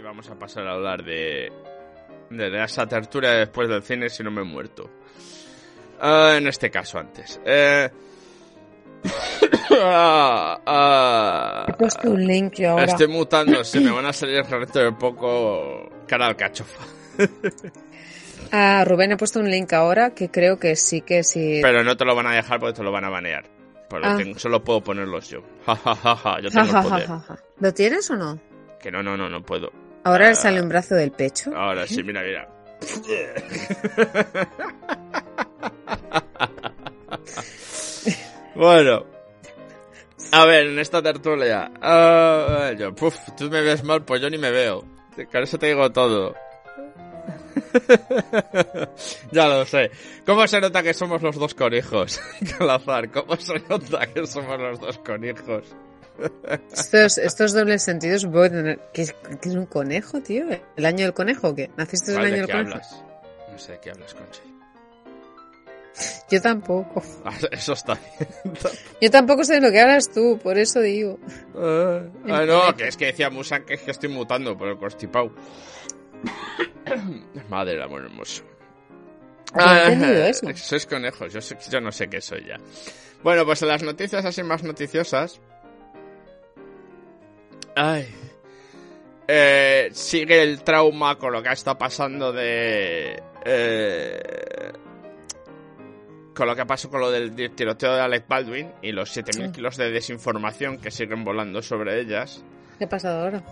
y vamos a pasar a hablar de, de esa tertulia después del cine si no me he muerto. Ah, en este caso antes. Eh... ah, ah, He puesto un link yo ahora. Estoy mutando, se me van a salir dentro de poco cara al cachofa. Ah, Rubén, he puesto un link ahora que creo que sí que sí. Pero no te lo van a dejar porque te lo van a banear. Lo Ah. tengo- solo puedo ponerlos yo. Tengo el poder. ¿Lo tienes o no? Que no, no, no, no puedo. Ahora Ah. le sale un brazo del pecho. Ahora sí, mira, mira. bueno. A ver, en esta tertulia. ah, yo, puf, tú me ves mal, pues yo ni me veo. Con eso te digo todo. ya lo sé. ¿Cómo se nota que somos los dos conejos? Calazar, ¿cómo se nota que somos los dos conejos? Estos, estos dobles sentidos, voy a tener- ¿qué es, qué es un conejo, tío? ¿El año del conejo o qué? ¿Naciste en el ¿Cuál, año ¿De del conejo? hablas? No sé de qué hablas, Conchi. Yo tampoco. Ah, Eso está bien. Yo tampoco sé de lo que hablas tú, por eso digo. Ah, ah, no, que es que decía Musan que es que estoy mutando por el constipado. Madre del amor hermoso. Entendido eso. Sois conejos, yo, yo no sé qué soy ya. Bueno, pues en las noticias así más noticiosas. Ay. Eh, sigue el trauma con lo que está pasando de. eh, con lo que pasó con lo del tiroteo de Alec Baldwin y los 7.000 Sí. kilos de desinformación que siguen volando sobre ellas. ¿Qué ha pasado ahora?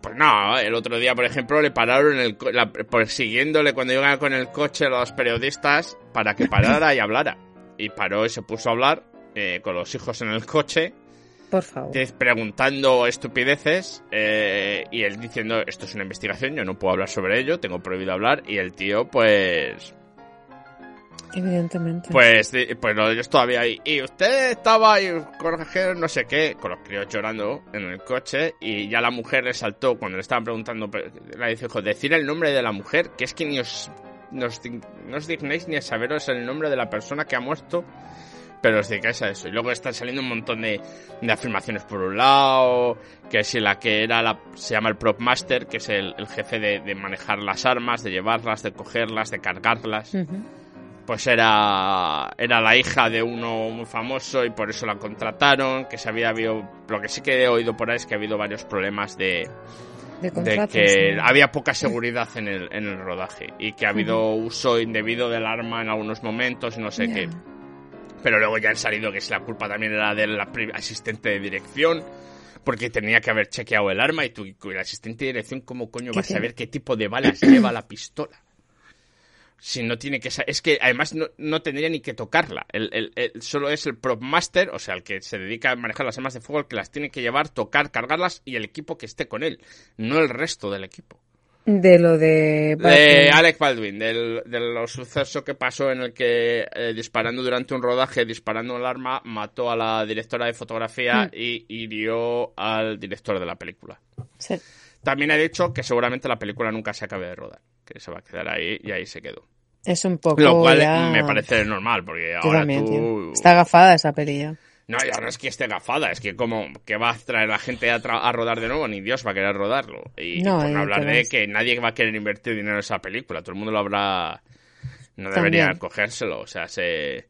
Pues no, el otro día, por ejemplo, le pararon el co- la- persiguiéndole cuando iban con el coche los periodistas para que parara y hablara. Y paró y se puso a hablar eh, con los hijos en el coche, Por favor. preguntando estupideces eh, y él diciendo, esto es una investigación, yo no puedo hablar sobre ello, tengo prohibido hablar. Y el tío, pues, Evidentemente. pues, pues de ellos todavía ahí. Y usted estaba ahí con no sé qué, con los críos llorando en el coche. Y ya la mujer le saltó cuando le estaban preguntando. Le dijo, decir el nombre de la mujer, que es que ni os, nos no os dignéis ni a saberos el nombre de la persona que ha muerto. Pero os dedicáis a eso. Y luego están saliendo un montón de, de afirmaciones por un lado. Que si la que era la. Se llama el prop master, que es el, el jefe de, de manejar las armas, de llevarlas, de cogerlas, de cargarlas pues era era la hija de uno muy famoso y por eso la contrataron, que se había habido, lo que sí que he oído por ahí es que ha habido varios problemas de, De de que había poca seguridad en el, en el rodaje y que ha habido uso indebido del arma en algunos momentos, no sé qué. Pero luego ya han salido que si la culpa también era del asistente de dirección, porque tenía que haber chequeado el arma y tú, y el asistente de dirección, ¿cómo coño ¿Qué va a saber qué tipo de balas lleva la pistola? Si no tiene que Es que además no, no tendría ni que tocarla. El, el- el- solo es el prop master, o sea, el que se dedica a manejar las armas de fuego, el que las tiene que llevar, tocar, cargarlas y el equipo que esté con él, no el resto del equipo. De lo de... De. Alec Baldwin, del, de los sucesos que pasó en el que eh, disparando durante un rodaje, disparando el arma, mató a la directora de fotografía Mm. y hirió al director de la película. Sí. También ha dicho que seguramente la película nunca se acabe de rodar, que se va a quedar ahí y ahí se quedó. Es un poco Lo cual ya- me parece normal, porque ahora también, tú... tío. Está agafada esa peli ya. No, ya no es que esté gafada, es que como que va a traer la gente a, tra- a rodar de nuevo, ni Dios va a querer rodarlo. Y No, por no hablar de que nadie va a querer invertir dinero en esa película, todo el mundo lo habrá... No debería También. cogérselo, o sea, se...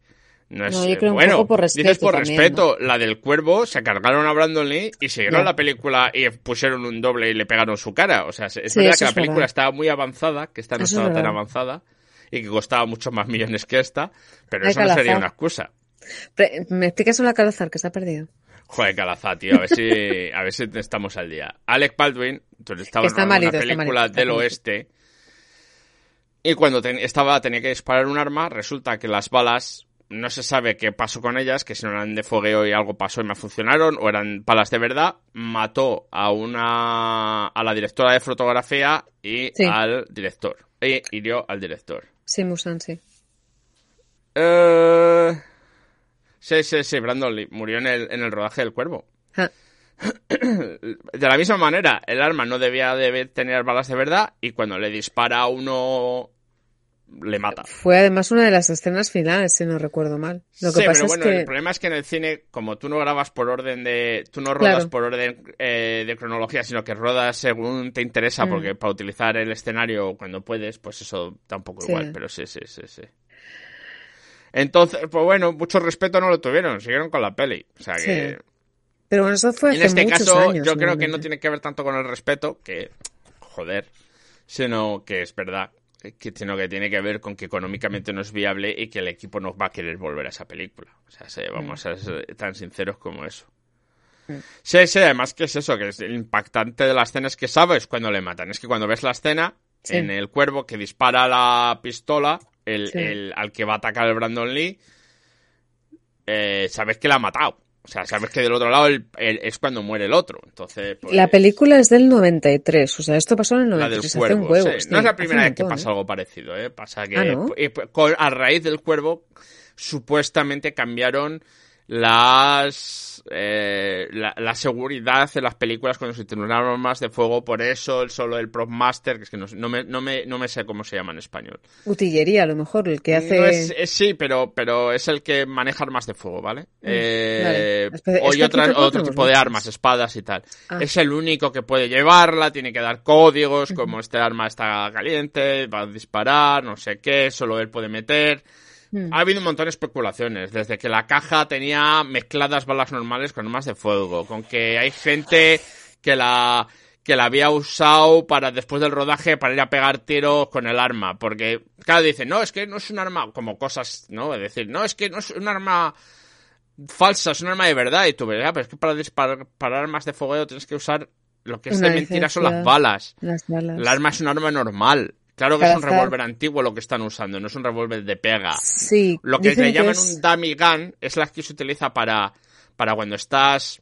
No es... No, yo creo un bueno, poco por dices respeto por también, respeto, la del cuervo, se cargaron a Brandon Lee y siguieron Ya. la película y pusieron un doble y le pegaron su cara. O sea, es Sí, verdad que la película estaba muy avanzada, que esta no Eso es estaba tan avanzada y que costaba muchos más millones que esta, pero Hay eso no sería una excusa. Pre- ¿Me explicas una calazar que se ha perdido? Joder, Calazá, tío, a ver si, a ver si estamos al día. Alec Baldwin, entonces estaba está en una malito, está película malito, del malito. oeste y cuando ten- estaba tenía que disparar un arma, resulta que las balas no se sabe qué pasó con ellas, que si no eran de fogueo y algo pasó y me funcionaron, o eran balas de verdad, mató a una a la directora de fotografía y Sí. al director. Y hirió al director. Sí, Musan, sí. Eh... Sí, sí, sí, Brandon Lee murió en el, en el rodaje del cuervo. De la misma manera, el arma no debía de tener balas de verdad y cuando le dispara a uno le mata. Fue además una de las escenas finales, si no recuerdo mal. Lo que sí, pasa pero es bueno, que el problema es que en el cine, como tú no grabas por orden de... Tú no rodas Claro. por orden eh, de cronología, sino que rodas según te interesa, Mm. porque para utilizar el escenario cuando puedes, pues eso da un poco Sí. igual, pero sí, sí, sí, sí. Entonces, pues bueno, mucho respeto no lo tuvieron, siguieron con la peli. O sea que... Sí. Pero bueno, eso fue hace En este muchos caso, años, yo creo que no tiene que ver tanto con el respeto, que joder, sino que es verdad, que, sino que tiene que ver con que económicamente no es viable y que el equipo no va a querer volver a esa película. O sea, sí, vamos a ser tan sinceros como eso. Mm. Sí, sí, además que es eso, que es el impactante de la escena es que sabes cuando le matan. Es que cuando ves la escena, Sí. en el cuervo que dispara la pistola el, Sí. el- al que va a atacar el Brandon Lee, eh, sabes que la ha matado. O sea, sabes que del otro lado el- el- es cuando muere el otro. Entonces, pues, La película es del 93, o sea, esto pasó en el la del 93, hace un cuervo. sí. sí, No es la primera vez que pasa ¿eh? algo parecido, ¿eh? Pasa que Ah, ¿no? y, pues, a raíz del cuervo supuestamente cambiaron las eh, la, la seguridad de las películas cuando se utilizaron armas de fuego por eso el solo el prop master que es que no, no, me, no, me, no me sé cómo se llama en español Utillería, a lo mejor, el que hace... No es- es- sí pero pero es el que maneja armas de fuego vale, Eh, Mm, vale. Espe- o y tampoco otro tipo de armas espadas y tal Ah. es el único que puede llevarla, tiene que dar códigos, como este arma está caliente, va a disparar, no sé qué, solo él puede meter. Mm. Ha habido un montón de especulaciones, desde que la caja tenía mezcladas balas normales con armas de fuego, con que hay gente que la que la había usado para después del rodaje para ir a pegar tiros con el arma, porque cada dice, no, es que no es un arma, como cosas, ¿no? Es decir, no, es que no es un arma falsa, es un arma de verdad, y tú ves, "Ah, pero es que para disparar para armas de fogueo tienes que usar lo que es Una de mentira son las balas. Las balas. El arma es un arma normal. Claro que es un revólver antiguo lo que están usando, no es un revólver de pega. Sí, Lo que le llaman es- un dummy gun es la que se utiliza para, para cuando estás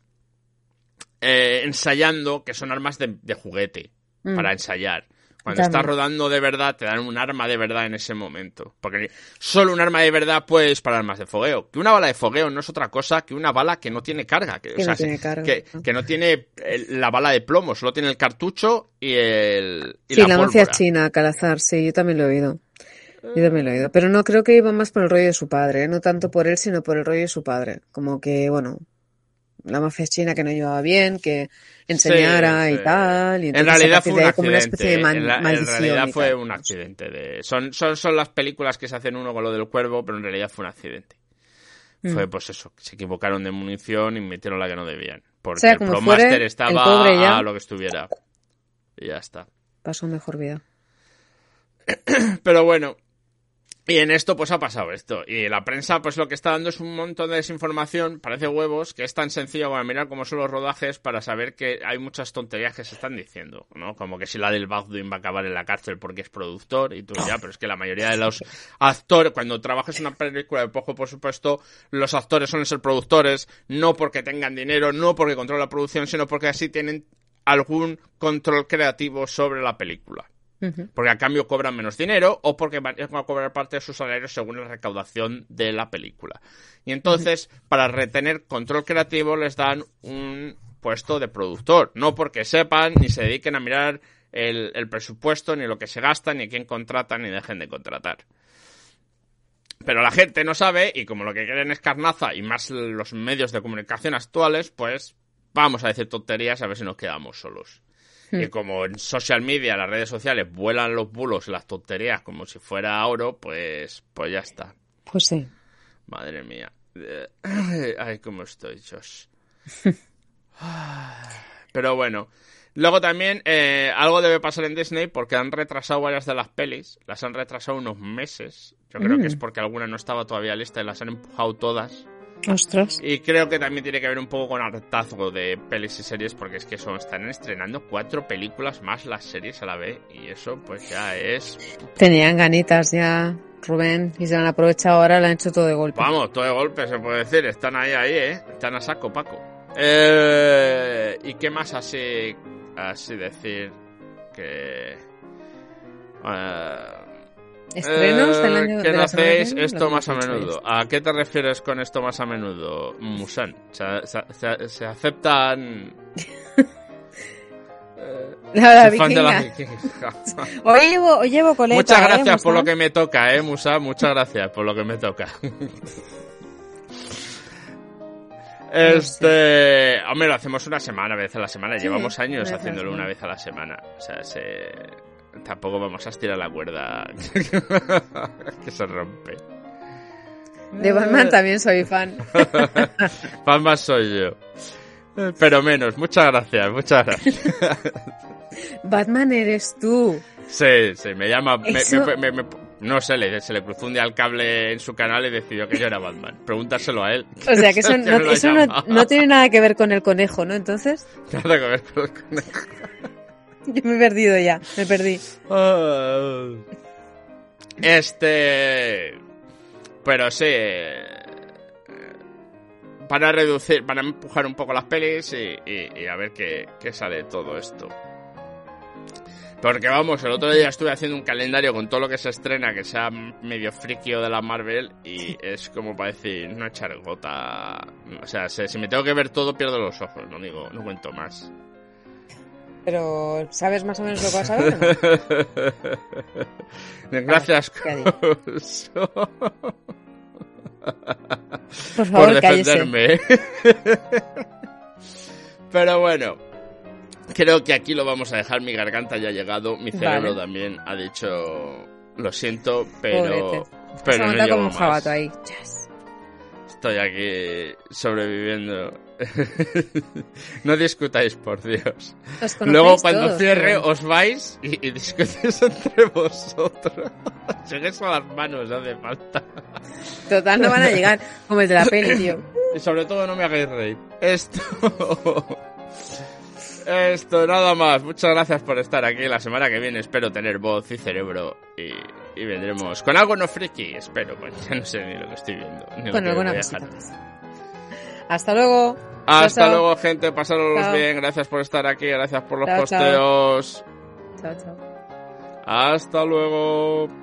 eh, ensayando, que son armas de, de juguete, Mm. para ensayar. Cuando estás rodando de verdad, te dan un arma de verdad en ese momento. Porque solo un arma de verdad puede disparar armas de fogueo. Que una bala de fogueo no es otra cosa que una bala que no tiene carga. Que, o Que sea, no tiene carga, que, ¿no? que no tiene la bala de plomo, solo tiene el cartucho y el. Y Sí, la, la, mafia china, Calazar, sí, yo también lo he oído. Yo también lo he oído. Pero no creo que iba más por el rollo de su padre, ¿eh? no tanto por él, sino por el rollo de su padre. Como que, bueno, la mafia china que no llevaba bien, que enseñara Sí, y tal. Y En realidad fue un ahí como una accidente. especie de en, la- en realidad fue un accidente. De, son, son, son las películas que se hacen uno con lo del cuervo, pero en realidad fue un accidente. Mm. Fue pues eso, se equivocaron de munición y metieron la que no debían. Porque sea, el Pro fuere, Master estaba ya- a lo que estuviera. Y ya está. Pasó mejor vida. Pero bueno. Y en esto pues ha pasado esto. Y la prensa pues lo que está dando es un montón de desinformación, parece huevos, que es tan sencillo como mirar cómo son los rodajes para saber que hay muchas tonterías que se están diciendo, ¿no? Como que si la del Baldwin va a acabar en la cárcel porque es productor y tú ya, pero es que la mayoría de los actores, cuando trabajas en una película de poco por supuesto, los actores suelen ser productores, no porque tengan dinero, no porque controlan la producción, sino porque así tienen algún control creativo sobre la película Porque a cambio cobran menos dinero o porque van a cobrar parte de sus salarios según la recaudación de la película. Y entonces, para retener control creativo, les dan un puesto de productor. No porque sepan ni se dediquen a mirar el, el presupuesto, ni lo que se gasta, ni quién contratan, ni dejen de contratar. Pero la gente no sabe y como lo que quieren es carnaza y más los medios de comunicación actuales, pues vamos a decir tonterías a ver si nos quedamos solos. Y como en social media, las redes sociales, vuelan los bulos y las tonterías como si fuera oro, pues, pues ya está. Pues sí. Madre mía. Eh, Ay, cómo estoy, Josh. Pero bueno. Luego también eh, algo debe pasar en Disney porque han retrasado varias de las pelis. Las han retrasado unos meses. Yo creo que es porque alguna no estaba todavía lista y las han empujado todas. Ostras. Y creo que también tiene que ver un poco con hartazgo de pelis y series, porque es que son, están estrenando cuatro películas más las series a la vez, y eso pues ya es... Tenían ganitas ya, Rubén, y se han aprovechado ahora, lo han hecho todo de golpe. Vamos, todo de golpe se puede decir, están ahí, ahí, ¿eh? Están a saco, Paco. Eh, ¿Y qué más así, así decir que... eh, Estrenos eh, del año ¿qué de no la hacéis esto más a dicho menudo? ¿A qué te refieres con esto más a menudo, Musan? ¿Se, se- se- se aceptan La, Soy fan de la. Hoy llevo, hoy llevo coleta, Muchas ¿eh, gracias por lo que me toca, eh, Musa. Muchas gracias por lo que me toca. Este, hombre, lo hacemos una semana, vez a la semana. Sí, Llevamos años a la haciéndolo una vez a la semana. O sea, se... tampoco vamos a estirar la cuerda que se rompe. De Batman también soy fan. Fan más soy yo. Pero menos, muchas gracias, muchas gracias. Batman eres tú. Sí, sí, me llama. me- Eso- me- me- me- no sé, le, se le cruzó un día el cable en su canal y decidió que yo era Batman. Pregúntaselo a él. O sea, que eso, no, eso no tiene nada que ver con el conejo, ¿no? Entonces, Nada que ver con el conejo. yo me he perdido ya, me perdí. Ah. Este. Pero sí. eh, Para reducir, para empujar un poco las pelis y, y- y a ver qué, qué sale de todo esto. Porque vamos, el otro día estuve haciendo un calendario con todo lo que se estrena, que sea medio frikio de la Marvel, y es como para decir, no echar gota. O sea, si me tengo que ver todo, pierdo los ojos, no digo, no cuento más. Pero, ¿sabes más o menos lo que vas a ver? no? Gracias. Coso, Por favor, por defenderme. Pero bueno, creo que aquí lo vamos a dejar. Mi garganta ya ha llegado, mi cerebro Vale. también ha dicho, lo siento, pero, Pobrete. Pero no llego como más. jabato ahí. Yes. Estoy aquí sobreviviendo. no discutáis, por Dios. Os Luego cuando todos, cierre os vais y, y discutís entre vosotros. Lleguéis a las manos, no hace falta. Total, no van a llegar como el de la peli, tío. Y sobre todo no me hagáis reír. Esto... Esto, nada más. Muchas gracias por estar aquí. La semana que viene espero tener voz y cerebro y, y vendremos con algo no friki. Espero, bueno, ya no sé ni lo que estoy viendo. ni alguna cosita más. Hasta luego. Hasta Chao, chao. luego, gente. Pasadlos Chao. bien. Gracias por estar aquí. Gracias por los chao. posteos. Chao, chao. Hasta luego.